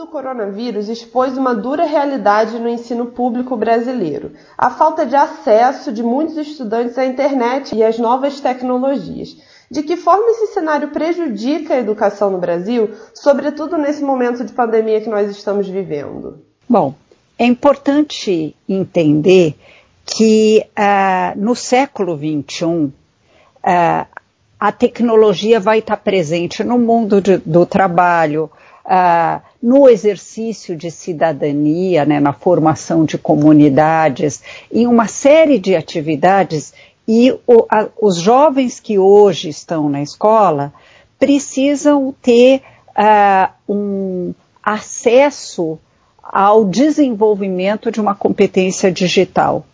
do coronavírus expôs uma dura realidade no ensino público brasileiro: a falta de acesso de muitos estudantes à internet e às novas tecnologias. De que forma esse cenário prejudica a educação no Brasil, sobretudo nesse momento de pandemia que nós estamos vivendo? Bom, é importante entender que uh, no século XXI uh, a tecnologia vai estar presente no mundo de, do trabalho, uh, no exercício de cidadania, né, na formação de comunidades, em uma série de atividades, e o, a, os jovens que hoje estão na escola precisam ter uh, um acesso ao desenvolvimento de uma competência digital,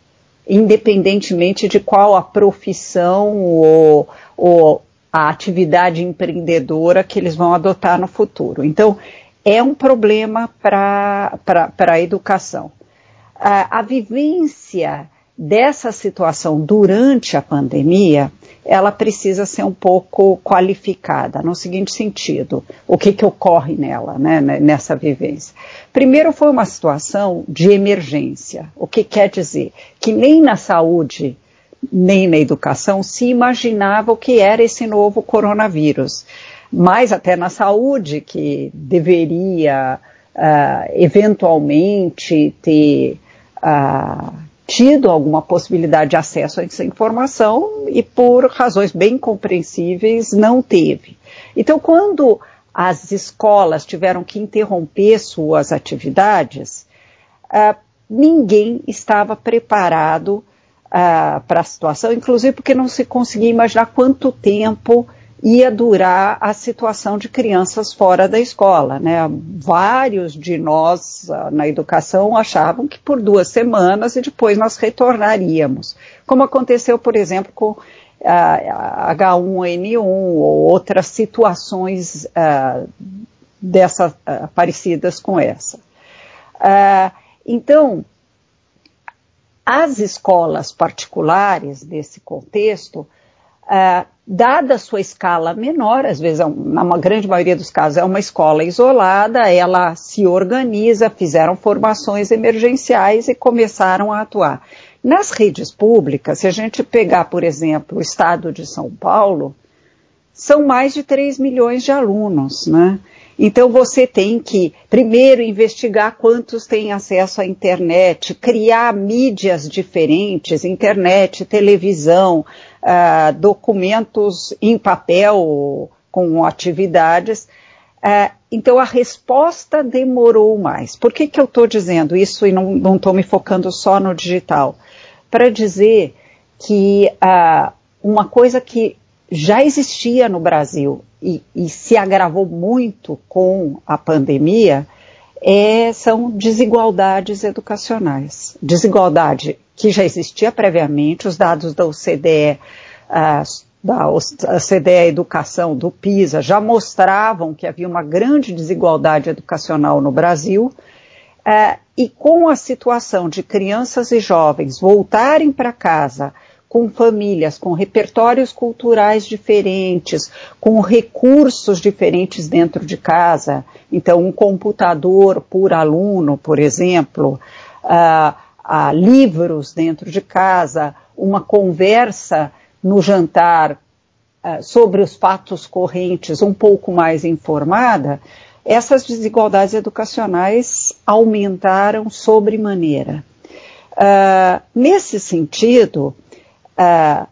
independentemente de qual a profissão ou, ou a atividade empreendedora que eles vão adotar no futuro. Então, é um problema para a educação. A, vivência dessa situação durante a pandemia, ela precisa ser um pouco qualificada, no seguinte sentido, o que, que ocorre nela, né, nessa vivência. Primeiro foi uma situação de emergência, o que quer dizer que nem na saúde, nem na educação se imaginava o que era esse novo coronavírus mais até na saúde, que deveria uh, eventualmente ter uh, tido alguma possibilidade de acesso a essa informação e por razões bem compreensíveis não teve. Então, quando as escolas tiveram que interromper suas atividades, uh, ninguém estava preparado para a situação, inclusive porque não se conseguia imaginar quanto tempo ia durar a situação de crianças fora da escola. Né? Vários de nós ah, na educação achavam que por duas semanas e depois nós retornaríamos, como aconteceu, por exemplo, com a H1N1 ou outras situações uh, dessas uh, parecidas com essa. Uh, então, as escolas particulares desse contexto uh, dada a sua escala menor, às vezes, é na grande maioria dos casos, é uma escola isolada, ela se organiza, fizeram formações emergenciais e começaram a atuar. Nas redes públicas, se a gente pegar, por exemplo, o estado de São Paulo, são mais de 3 milhões de alunos, né? Então você tem que, primeiro, investigar quantos têm acesso à internet, criar mídias diferentes, internet, televisão, uh, documentos em papel com atividades. Uh, então a resposta demorou mais. Por que, que eu estou dizendo isso e não estou me focando só no digital? Para dizer que uh, uma coisa que já existia no Brasil e, e se agravou muito com a pandemia é, são desigualdades educacionais. Desigualdade que já existia previamente, os dados da OCDE, uh, da OCDE Educação, do PISA, já mostravam que havia uma grande desigualdade educacional no Brasil, uh, e com a situação de crianças e jovens voltarem para casa com famílias, com repertórios culturais diferentes, com recursos diferentes dentro de casa. Então, um computador por aluno, por exemplo, uh, uh, livros dentro de casa, uma conversa no jantar uh, sobre os fatos correntes um pouco mais informada, essas desigualdades educacionais aumentaram sobremaneira. Nesse sentido, uh,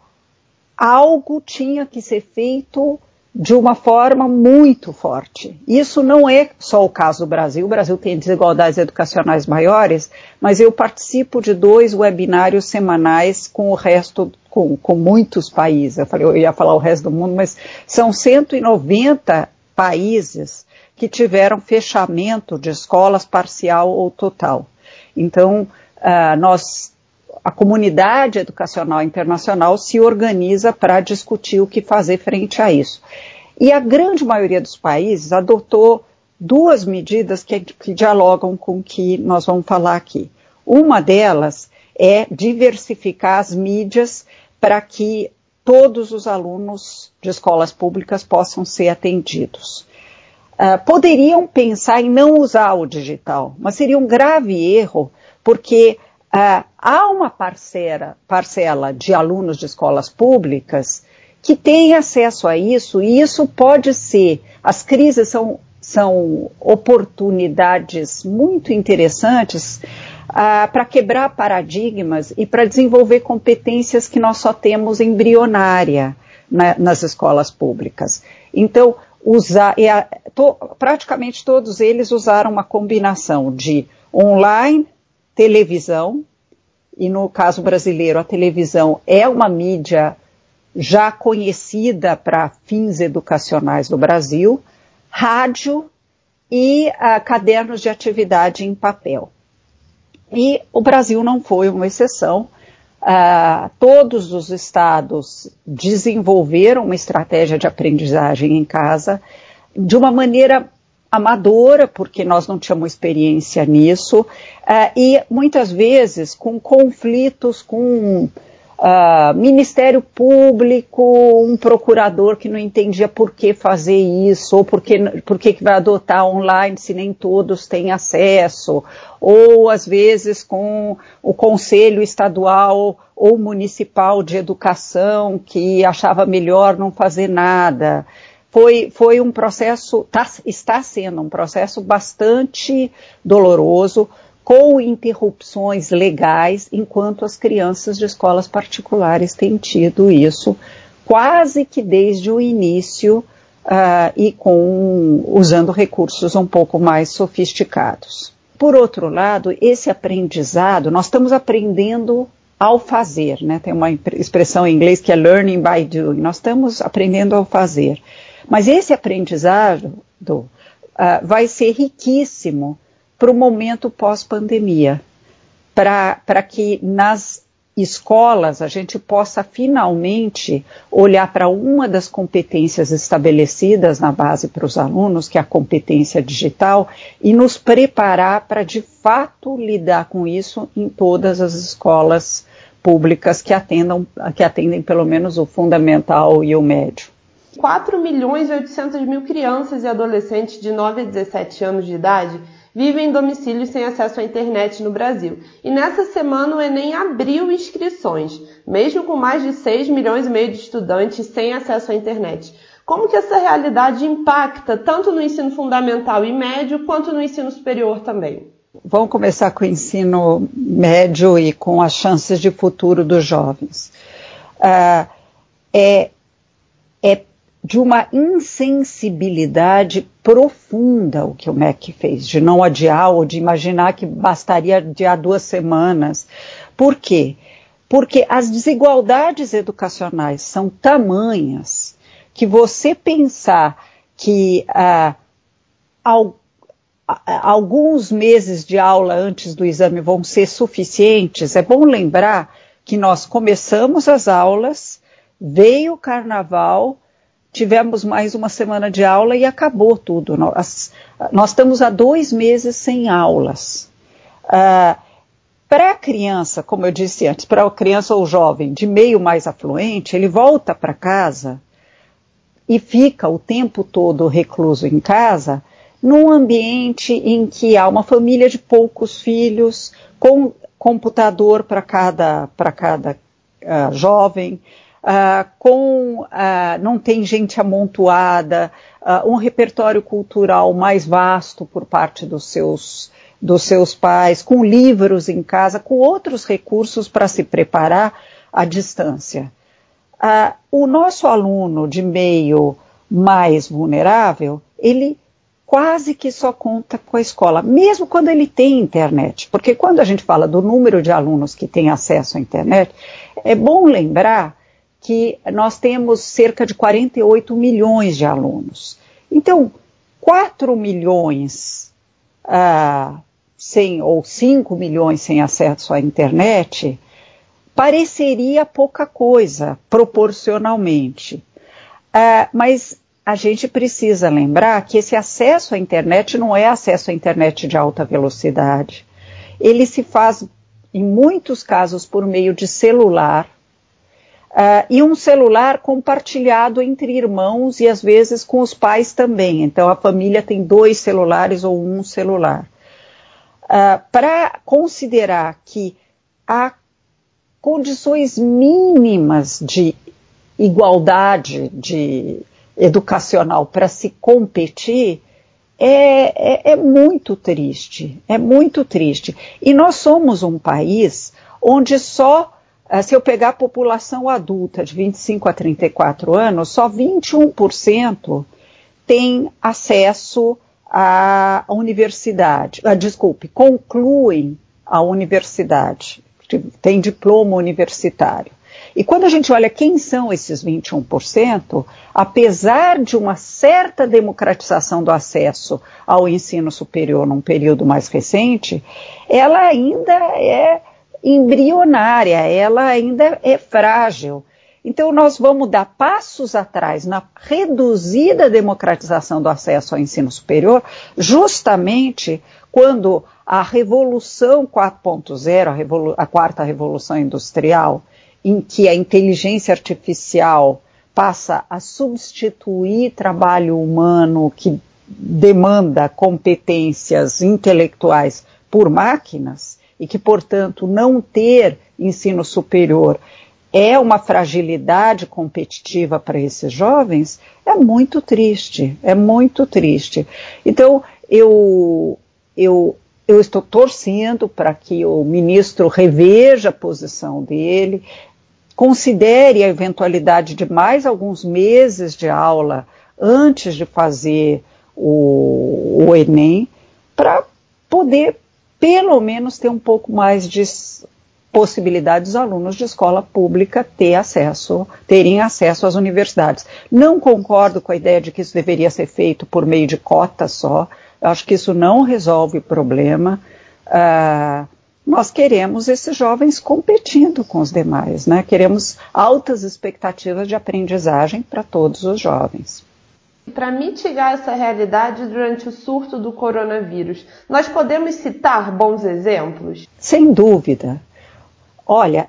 algo tinha que ser feito de uma forma muito forte. Isso não é só o caso do Brasil. O Brasil tem desigualdades educacionais maiores, mas eu participo de dois webinários semanais com o resto, com, com muitos países. Eu, falei, eu ia falar o resto do mundo, mas são 190 países que tiveram fechamento de escolas parcial ou total. Então, uh, nós a comunidade educacional internacional se organiza para discutir o que fazer frente a isso. E a grande maioria dos países adotou duas medidas que, que dialogam com o que nós vamos falar aqui. Uma delas é diversificar as mídias para que todos os alunos de escolas públicas possam ser atendidos. uh, poderiam pensar em não usar o digital, mas seria um grave erro, porque uh, há uma parcela, parcela de alunos de escolas públicas que tem acesso a isso, e isso pode ser, as crises são, são oportunidades muito interessantes uh, para quebrar paradigmas e para desenvolver competências que nós só temos embrionária na, nas escolas públicas. Então, usar, a, to, praticamente todos eles usaram uma combinação de online, televisão, e no caso brasileiro, a televisão é uma mídia já conhecida para fins educacionais no Brasil, rádio e uh, cadernos de atividade em papel. E o Brasil não foi uma exceção. Uh, todos os estados desenvolveram uma estratégia de aprendizagem em casa de uma maneira amadora, porque nós não tínhamos experiência nisso, uh, e muitas vezes com conflitos com Uh, Ministério Público, um procurador que não entendia por que fazer isso, ou por que, por que, que vai adotar online se nem todos têm acesso, ou às vezes com o Conselho Estadual ou Municipal de Educação que achava melhor não fazer nada. Foi, foi um processo, tá, está sendo um processo bastante doloroso, com interrupções legais, enquanto as crianças de escolas particulares têm tido isso quase que desde o início uh, e com usando recursos um pouco mais sofisticados. Por outro lado, esse aprendizado, nós estamos aprendendo ao fazer, né? Tem uma expressão em inglês que é learning by doing. Nós estamos aprendendo ao fazer. Mas esse aprendizado uh, vai ser riquíssimo para o momento pós-pandemia, para que nas escolas a gente possa finalmente olhar para uma das competências estabelecidas na base para os alunos, que é a competência digital, e nos preparar para de fato lidar com isso em todas as escolas públicas que atendam, que atendem pelo menos o fundamental e o médio. 4 milhões e 800 mil crianças e adolescentes de 9 a 17 anos de idade vivem em domicílios sem acesso à internet no Brasil. E nessa semana o Enem abriu inscrições, mesmo com mais de 6 milhões e meio de estudantes sem acesso à internet. Como que essa realidade impacta tanto no ensino fundamental e médio quanto no ensino superior também? Vamos começar com o ensino médio e com as chances de futuro dos jovens. Uh, é, é de uma insensibilidade profunda o que o MEC fez, de não adiar ou de imaginar que bastaria adiar duas semanas. Por quê? Porque as desigualdades educacionais são tamanhas que você pensar que ah, al, alguns meses de aula antes do exame vão ser suficientes, é bom lembrar que nós começamos as aulas, veio o carnaval, tivemos mais uma semana de aula e acabou tudo. Nós, nós estamos há dois meses sem aulas. Uh, para a criança, como eu disse antes, para a criança ou jovem de meio mais afluente, ele volta para casa e fica o tempo todo recluso em casa, num ambiente em que há uma família de poucos filhos, com computador para cada, cada uh, jovem, uh, com uh, não tem gente amontoada, uh, um repertório cultural mais vasto por parte dos seus dos seus pais, com livros em casa, com outros recursos para se preparar à distância. o nosso aluno de meio mais vulnerável, ele quase que só conta com a escola, mesmo quando ele tem internet. Porque quando a gente fala do número de alunos que têm acesso à internet, é bom lembrar que nós temos cerca de 48 milhões de alunos. Então, 4 milhões ah, sem, ou 5 milhões sem acesso à internet pareceria pouca coisa, proporcionalmente. Ah, mas a gente precisa lembrar que esse acesso à internet não é acesso à internet de alta velocidade. Ele se faz, em muitos casos, por meio de celular, Uh, e um celular compartilhado entre irmãos e às vezes com os pais também. Então a família tem dois celulares ou um celular. Uh, Para considerar que há condições mínimas de igualdade de educacional para se competir, é, é, é, muito triste, é muito triste. E nós somos um país onde só ah, se eu pegar a população adulta de 25 a 34 anos, só 21% tem acesso à universidade, ah, desculpe, concluem a universidade, tem diploma universitário. E quando a gente olha quem são esses 21%, apesar de uma certa democratização do acesso ao ensino superior num período mais recente, ela ainda é embrionária, ela ainda é frágil. Então, nós vamos dar passos atrás na reduzida democratização do acesso ao ensino superior, justamente quando a Revolução 4.0, a, revolu a quarta revolução industrial, em que a inteligência artificial passa a substituir trabalho humano que demanda competências intelectuais por máquinas, e que, portanto, não ter ensino superior é uma fragilidade competitiva para esses jovens, é muito triste, é muito triste. Então, eu, eu, eu estou torcendo para que o ministro reveja a posição dele, considere a eventualidade de mais alguns meses de aula antes de fazer o, o Enem, para poder pelo menos ter um pouco mais de possibilidade dos alunos de escola pública ter acesso, terem acesso às universidades. Não concordo com a ideia de que isso deveria ser feito por meio de cota só. Acho que isso não resolve o problema. Uh, nós queremos esses jovens competindo com os demais, né? Queremos altas expectativas de aprendizagem para todos os jovens. Para mitigar essa realidade durante o surto do coronavírus, nós podemos citar bons exemplos? Sem dúvida. Olha,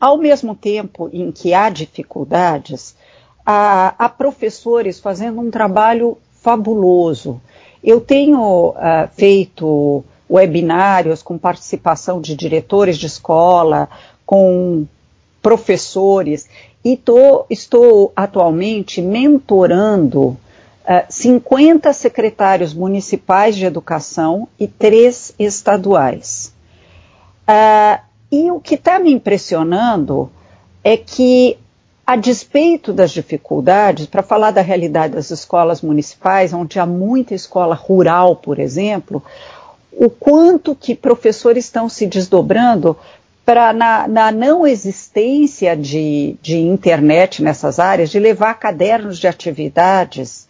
ao mesmo tempo em que há dificuldades, há, há professores fazendo um trabalho fabuloso. Eu tenho uh, feito webinários com participação de diretores de escola, com professores, e tô, estou atualmente mentorando 50 ah, secretários municipais de educação e três estaduais. Uh, e o que está me impressionando é que, a despeito das dificuldades, para falar da realidade das escolas municipais, onde há muita escola rural, por exemplo, o quanto que professores estão se desdobrando para, na, na, não existência de, de internet nessas áreas, de levar cadernos de atividades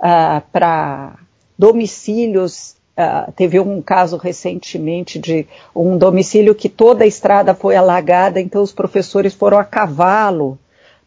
uh, para domicílios. Uh, teve um caso recentemente de um domicílio que toda a estrada foi alagada, então os professores foram a cavalo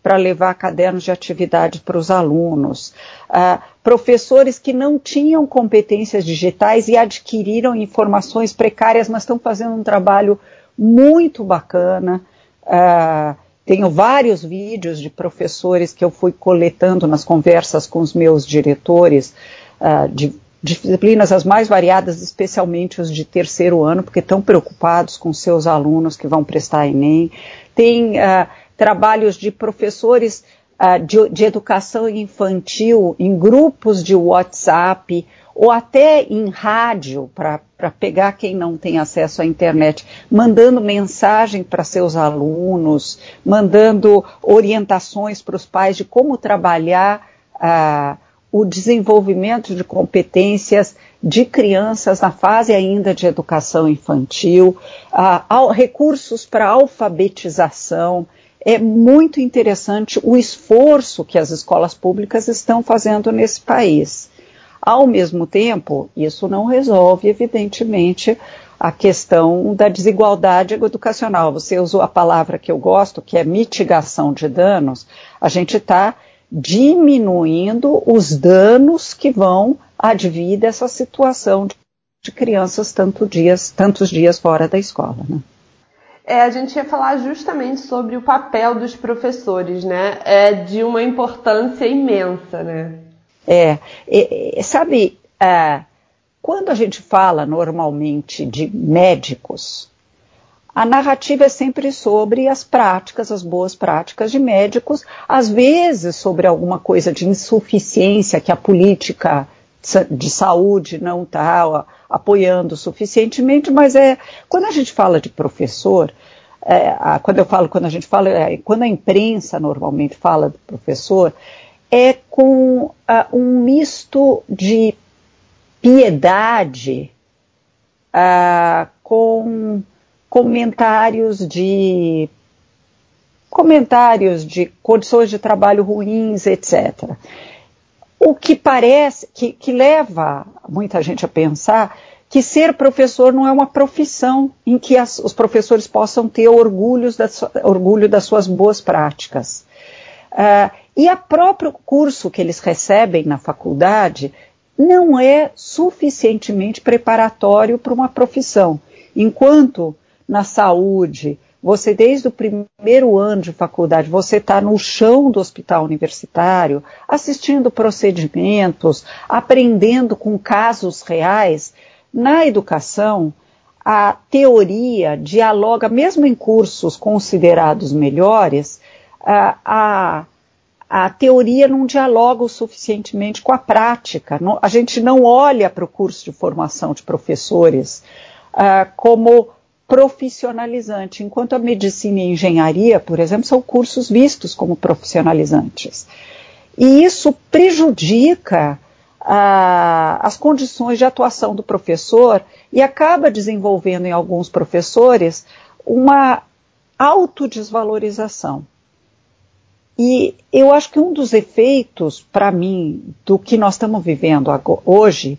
para levar cadernos de atividade para os alunos. Uh, professores que não tinham competências digitais e adquiriram informações precárias, mas estão fazendo um trabalho muito bacana. Uh, tenho vários vídeos de professores que eu fui coletando nas conversas com os meus diretores uh, de disciplinas as mais variadas, especialmente os de terceiro ano, porque estão preocupados com seus alunos que vão prestar Enem. Tem uh, trabalhos de professores uh, de, de educação infantil em grupos de WhatsApp, ou até em rádio, para pegar quem não tem acesso à internet, mandando mensagem para seus alunos, mandando orientações para os pais de como trabalhar ah, o desenvolvimento de competências de crianças na fase ainda de educação infantil, ah, recursos para alfabetização. É muito interessante o esforço que as escolas públicas estão fazendo nesse país. Ao mesmo tempo, isso não resolve, evidentemente, a questão da desigualdade educacional. Você usou a palavra que eu gosto, que é mitigação de danos. A gente está diminuindo os danos que vão advir dessa situação de, crianças tanto dias, tantos dias fora da escola. Né? é, a gente ia falar justamente sobre o papel dos professores, né? É de uma importância imensa, né? É, é, é sabe, quando a gente fala normalmente de médicos, a narrativa é sempre sobre as práticas, as boas práticas de médicos, às vezes sobre alguma coisa de insuficiência que a política de saúde não está apoiando suficientemente, mas é quando a gente fala de professor, é, a, quando eu falo quando a gente fala, é, quando a imprensa normalmente fala do professor, é com uh, um misto de piedade uh, com comentários de comentários de condições de trabalho ruins, etc. O que parece que, que leva muita gente a pensar que ser professor não é uma profissão em que as, os professores possam ter orgulhos da, orgulho das suas boas práticas. Uh, e o próprio curso que eles recebem na faculdade não é suficientemente preparatório para uma profissão. Enquanto na saúde, você desde o primeiro ano de faculdade, você está no chão do hospital universitário, assistindo procedimentos, aprendendo com casos reais. Na educação, a teoria dialoga, mesmo em cursos considerados melhores, a, a, a teoria não dialoga o suficientemente com a prática. Não, a gente não olha para o curso de formação de professores uh, como profissionalizante, enquanto a medicina e a engenharia, por exemplo, são cursos vistos como profissionalizantes. E isso prejudica ah, as condições de atuação do professor e acaba desenvolvendo em alguns professores uma autodesvalorização. E eu acho que um dos efeitos, para mim, do que nós estamos vivendo hoje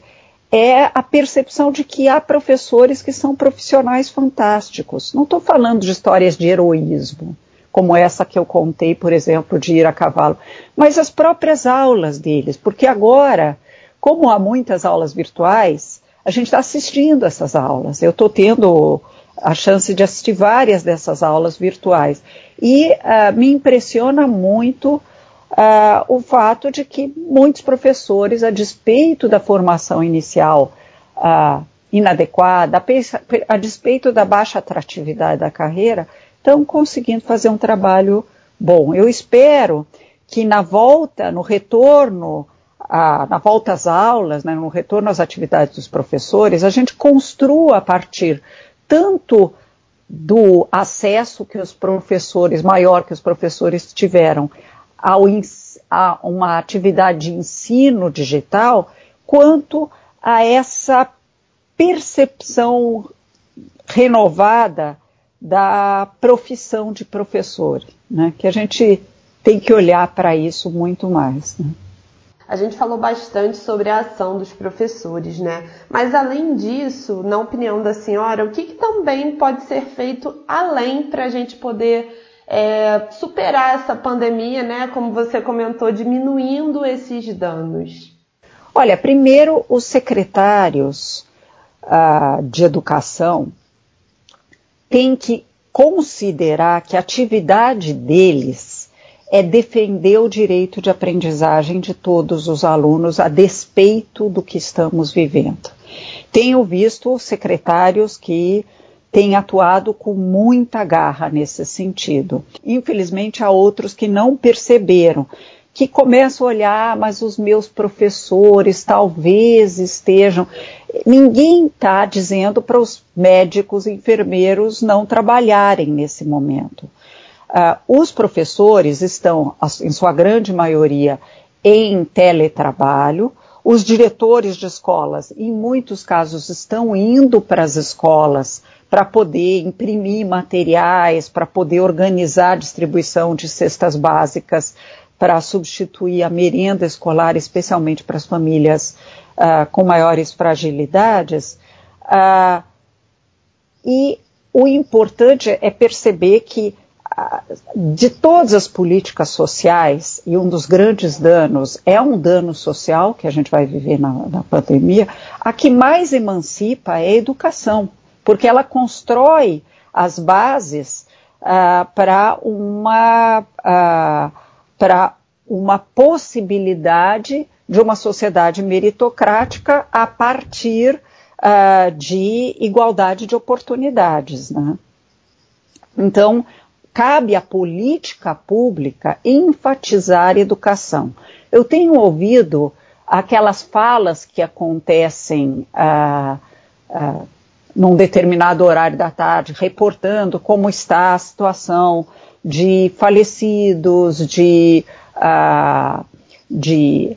é a percepção de que há professores que são profissionais fantásticos. Não estou falando de histórias de heroísmo, como essa que eu contei, por exemplo, de ir a cavalo, mas as próprias aulas deles, porque agora, como há muitas aulas virtuais, a gente está assistindo essas aulas. Eu estou tendo a chance de assistir várias dessas aulas virtuais e uh, me impressiona muito uh, o fato de que muitos professores, a despeito da formação inicial uh, inadequada, a, despeito da baixa atratividade da carreira, estão conseguindo fazer um trabalho bom. Eu espero que na volta, no retorno, a, na volta às aulas, né, no retorno às atividades dos professores, a gente construa a partir tanto do acesso que os professores, maior que os professores tiveram ao, a uma atividade de ensino digital, quanto a essa percepção renovada da profissão de professor, né? que a gente tem que olhar para isso muito mais. Né? A gente falou bastante sobre a ação dos professores, né? Mas além disso, na opinião da senhora, o que, que também pode ser feito além para a gente poder é, superar essa pandemia, né? Como você comentou, diminuindo esses danos? Olha, primeiro os secretários ah, de educação têm que considerar que a atividade deles é defender o direito de aprendizagem de todos os alunos a despeito do que estamos vivendo. Tenho visto secretários que tem atuado com muita garra nesse sentido. Infelizmente, há outros que não perceberam, que começam a olhar, mas os meus professores talvez estejam. Ninguém está dizendo para os médicos e enfermeiros não trabalharem nesse momento. Uh, os professores estão, em sua grande maioria, em teletrabalho. Os diretores de escolas, em muitos casos, estão indo para as escolas para poder imprimir materiais, para poder organizar a distribuição de cestas básicas, para substituir a merenda escolar, especialmente para as famílias uh, com maiores fragilidades. Uh, e o importante é perceber que de todas as políticas sociais, e um dos grandes danos é um dano social que a gente vai viver na, na pandemia, a que mais emancipa é a educação porque ela constrói as bases uh, para uma, uh, uma possibilidade de uma sociedade meritocrática a partir uh, de igualdade de oportunidades. Né? Então, cabe à política pública enfatizar educação. Eu tenho ouvido aquelas falas que acontecem uh, uh, num determinado horário da tarde, reportando como está a situação de falecidos, de, uh, de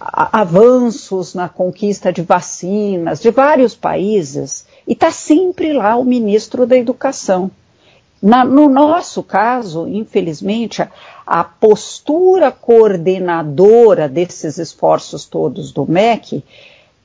avanços na conquista de vacinas de vários países, e está sempre lá o ministro da Educação. Na, no nosso caso, infelizmente, a, a, postura coordenadora desses esforços todos do MEC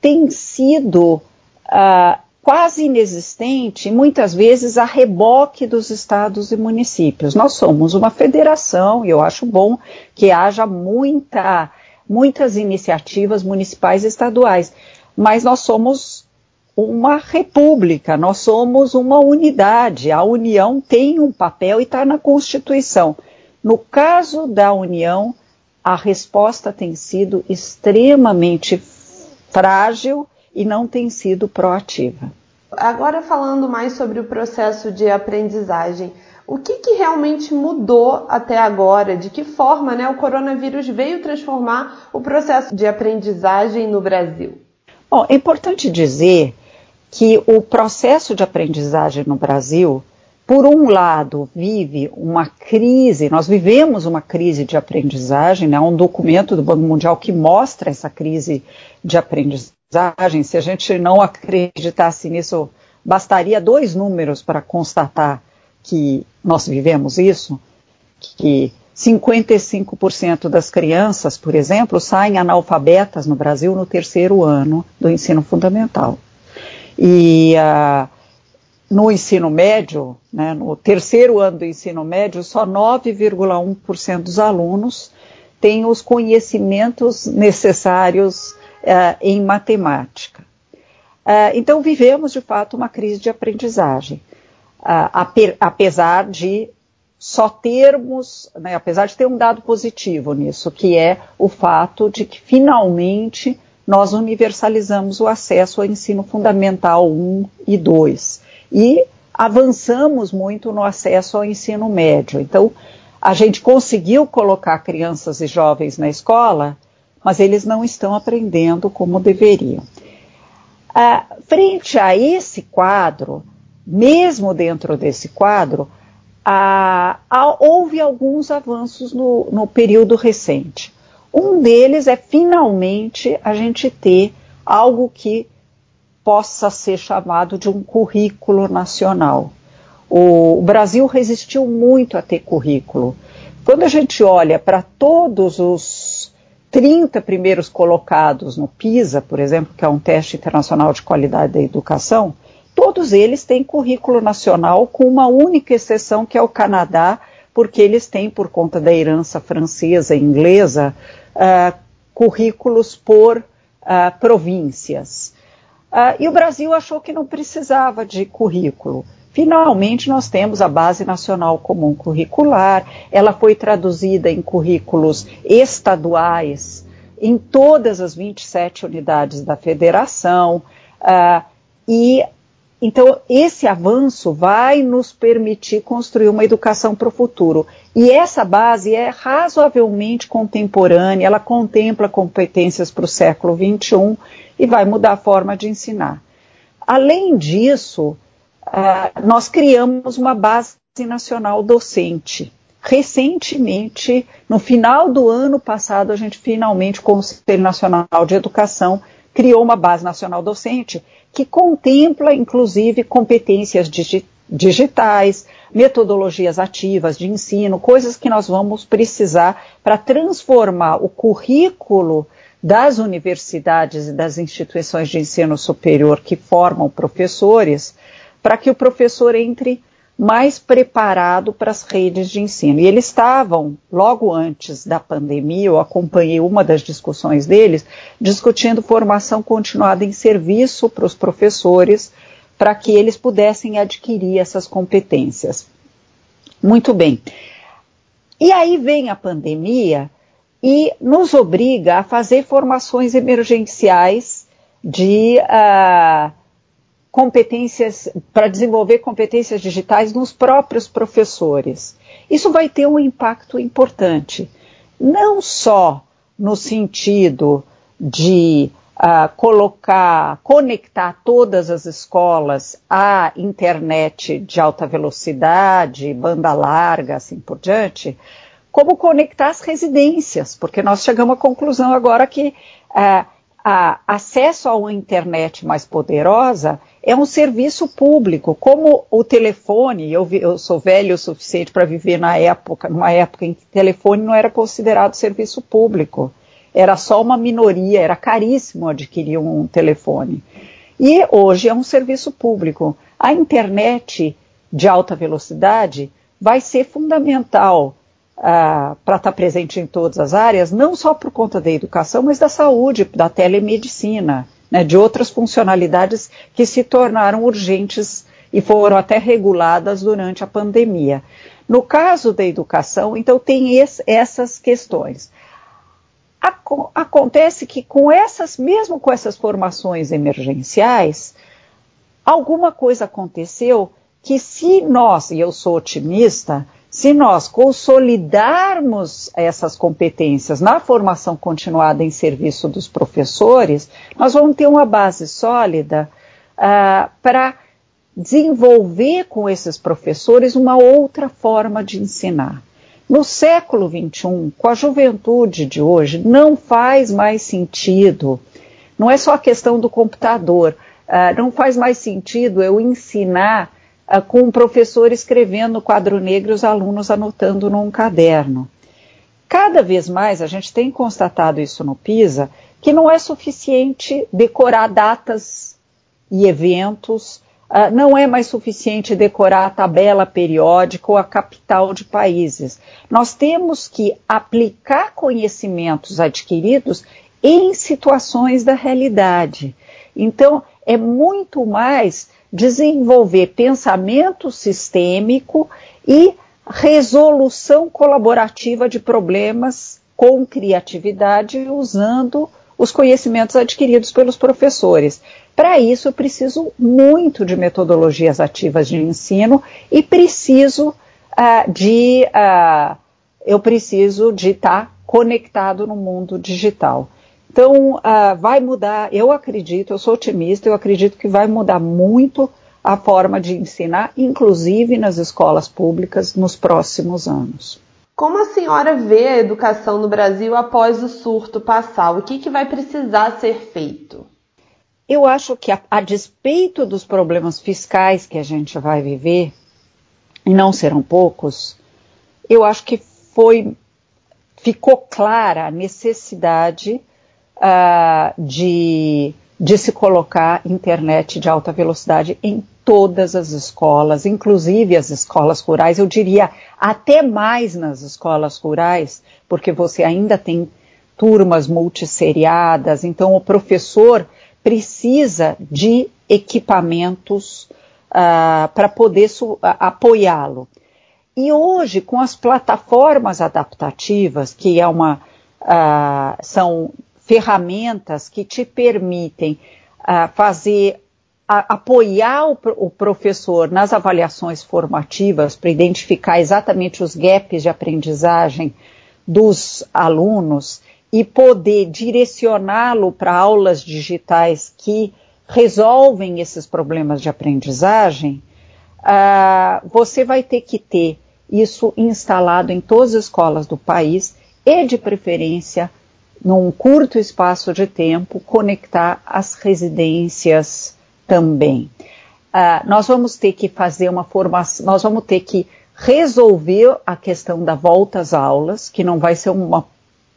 tem sido uh, quase inexistente, muitas vezes a reboque dos estados e municípios. Nós somos uma federação e eu acho bom que haja muita, muitas iniciativas municipais e estaduais, mas nós somos uma república, nós somos uma unidade. A União tem um papel e está na Constituição. No caso da União, a resposta tem sido extremamente frágil e não tem sido proativa. Agora falando mais sobre o processo de aprendizagem, o que, que, realmente mudou até agora? De que forma né, o coronavírus veio transformar o processo de aprendizagem no Brasil? Bom, é importante dizer que o processo de aprendizagem no Brasil, por um lado, vive uma crise, nós vivemos uma crise de aprendizagem, né, um documento do Banco Mundial que mostra essa crise de aprendizagem. Se a gente não acreditasse nisso, bastaria dois números para constatar que nós vivemos isso, que 55% das crianças, por exemplo, saem analfabetas no Brasil no terceiro ano do ensino fundamental. E uh, no ensino médio, né, no terceiro ano do ensino médio, só 9,1% dos alunos têm os conhecimentos necessários uh, em matemática. Uh, então, vivemos de fato uma crise de aprendizagem, apesar de só termos, né, apesar de ter um dado positivo nisso, que é o fato de que finalmente nós universalizamos o acesso ao ensino fundamental 1 e 2 e avançamos muito no acesso ao ensino médio. Então, a gente conseguiu colocar crianças e jovens na escola, mas eles não estão aprendendo como deveriam. Ah, frente a esse quadro, mesmo dentro desse quadro, ah, houve alguns avanços no, no período recente. Um deles é finalmente a gente ter algo que possa ser chamado de um currículo nacional. O, Brasil resistiu muito a ter currículo. Quando a gente olha para todos os 30 primeiros colocados no PISA, por exemplo, que é um teste internacional de qualidade da educação, todos eles têm currículo nacional, com uma única exceção, que é o Canadá, porque eles têm, por conta da herança francesa e inglesa, uh, currículos por uh, províncias. Uh, e o Brasil achou que não precisava de currículo. Finalmente, nós temos a Base Nacional Comum Curricular, ela foi traduzida em currículos estaduais em todas as 27 unidades da federação, uh, e então, esse avanço vai nos permitir construir uma educação para o futuro. E essa base é razoavelmente contemporânea, ela contempla competências para o século XXI e vai mudar a forma de ensinar. Além disso, uh, nós criamos uma base nacional docente. Recentemente, no final do ano passado, a gente finalmente, o Conselho Nacional de Educação, criou uma base nacional docente que contempla, inclusive, competências digi digitais, metodologias ativas de ensino, coisas que nós vamos precisar para transformar o currículo das universidades e das instituições de ensino superior que formam professores, para que o professor entre mais preparado para as redes de ensino. E eles estavam, logo antes da pandemia, eu acompanhei uma das discussões deles, discutindo formação continuada em serviço para os professores, para que eles pudessem adquirir essas competências. Muito bem. E aí vem a pandemia e nos obriga a fazer formações emergenciais de uh, competências, para desenvolver competências digitais nos próprios professores. Isso vai ter um impacto importante, não só no sentido de uh, colocar, conectar todas as escolas à internet de alta velocidade, banda larga, assim por diante, como conectar as residências, porque nós chegamos à conclusão agora que uh, acesso a uma internet mais poderosa é um serviço público, como o telefone, eu, eu sou velho o suficiente para viver na época, numa época em que telefone não era considerado serviço público, era só uma minoria, era caríssimo adquirir um telefone. E hoje é um serviço público. A internet de alta velocidade vai ser fundamental ah, para estar tá presente em todas as áreas, não só por conta da educação, mas da saúde, da telemedicina, né, de outras funcionalidades que se tornaram urgentes e foram até reguladas durante a pandemia. No caso da educação, então, tem esse, essas questões. Acontece que com essas, mesmo com essas formações emergenciais, alguma coisa aconteceu que se nós, e eu sou otimista, se nós consolidarmos essas competências na formação continuada em serviço dos professores, nós vamos ter uma base sólida uh, para desenvolver com esses professores uma outra forma de ensinar. No século XXI, com a juventude de hoje, não faz mais sentido, não é só a questão do computador, uh, não faz mais sentido eu ensinar uh, com o professor escrevendo no quadro negro e os alunos anotando num caderno. Cada vez mais a gente tem constatado isso no PISA, que não é suficiente decorar datas e eventos, uh, não é mais suficiente decorar a tabela periódica ou a capital de países. Nós temos que aplicar conhecimentos adquiridos em situações da realidade. Então, é muito mais desenvolver pensamento sistêmico e resolução colaborativa de problemas com criatividade usando os conhecimentos adquiridos pelos professores. Para isso, eu preciso muito de metodologias ativas de ensino e preciso uh, de uh, eu preciso de estar tá conectado no mundo digital. Então, uh, vai mudar, eu acredito, eu sou otimista, eu acredito que vai mudar muito a forma de ensinar, inclusive nas escolas públicas, nos próximos anos. Como a senhora vê a educação no Brasil após o surto passar? O que, que vai precisar ser feito? Eu acho que, a, a despeito dos problemas fiscais que a gente vai viver, e não serão poucos, eu acho que foi ficou clara a necessidade uh, de, de se colocar internet de alta velocidade em todas as escolas, inclusive as escolas rurais, eu diria até mais nas escolas rurais, porque você ainda tem turmas multisseriadas, então o professor precisa de equipamentos uh, para poder apoiá-lo. E hoje, com as plataformas adaptativas, que é uma, uh, são ferramentas que te permitem uh, fazer a, apoiar o, o, professor nas avaliações formativas para identificar exatamente os gaps de aprendizagem dos alunos e poder direcioná-lo para aulas digitais que resolvem esses problemas de aprendizagem, uh, você vai ter que ter isso instalado em todas as escolas do país e, de preferência, num curto espaço de tempo, conectar as residências também. Uh, nós vamos ter que fazer uma formação, nós vamos ter que resolver a questão da volta às aulas, que não vai ser uma,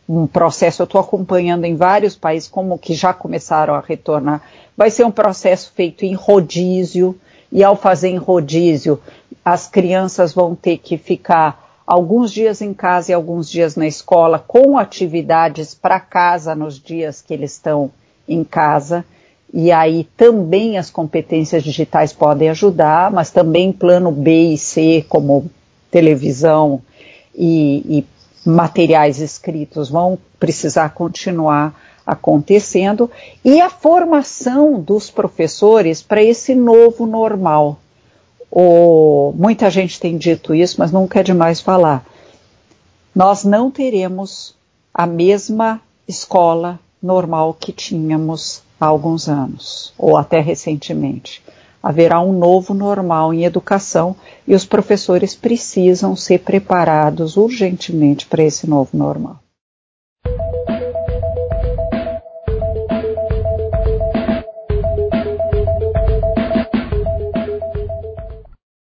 um processo, eu estou acompanhando em vários países como que já começaram a retornar, vai ser um processo feito em rodízio, e ao fazer em rodízio, as crianças vão ter que ficar alguns dias em casa e alguns dias na escola, com atividades para casa nos dias que eles estão em casa. e aí também as competências digitais podem ajudar, mas também plano B e C, como televisão e, e materiais escritos, vão precisar continuar acontecendo, e a formação dos professores para esse novo normal. O, muita gente tem dito isso, mas nunca é demais falar. Nós não teremos a mesma escola normal que tínhamos há alguns anos, ou até recentemente. Haverá um novo normal em educação e os professores precisam ser preparados urgentemente para esse novo normal.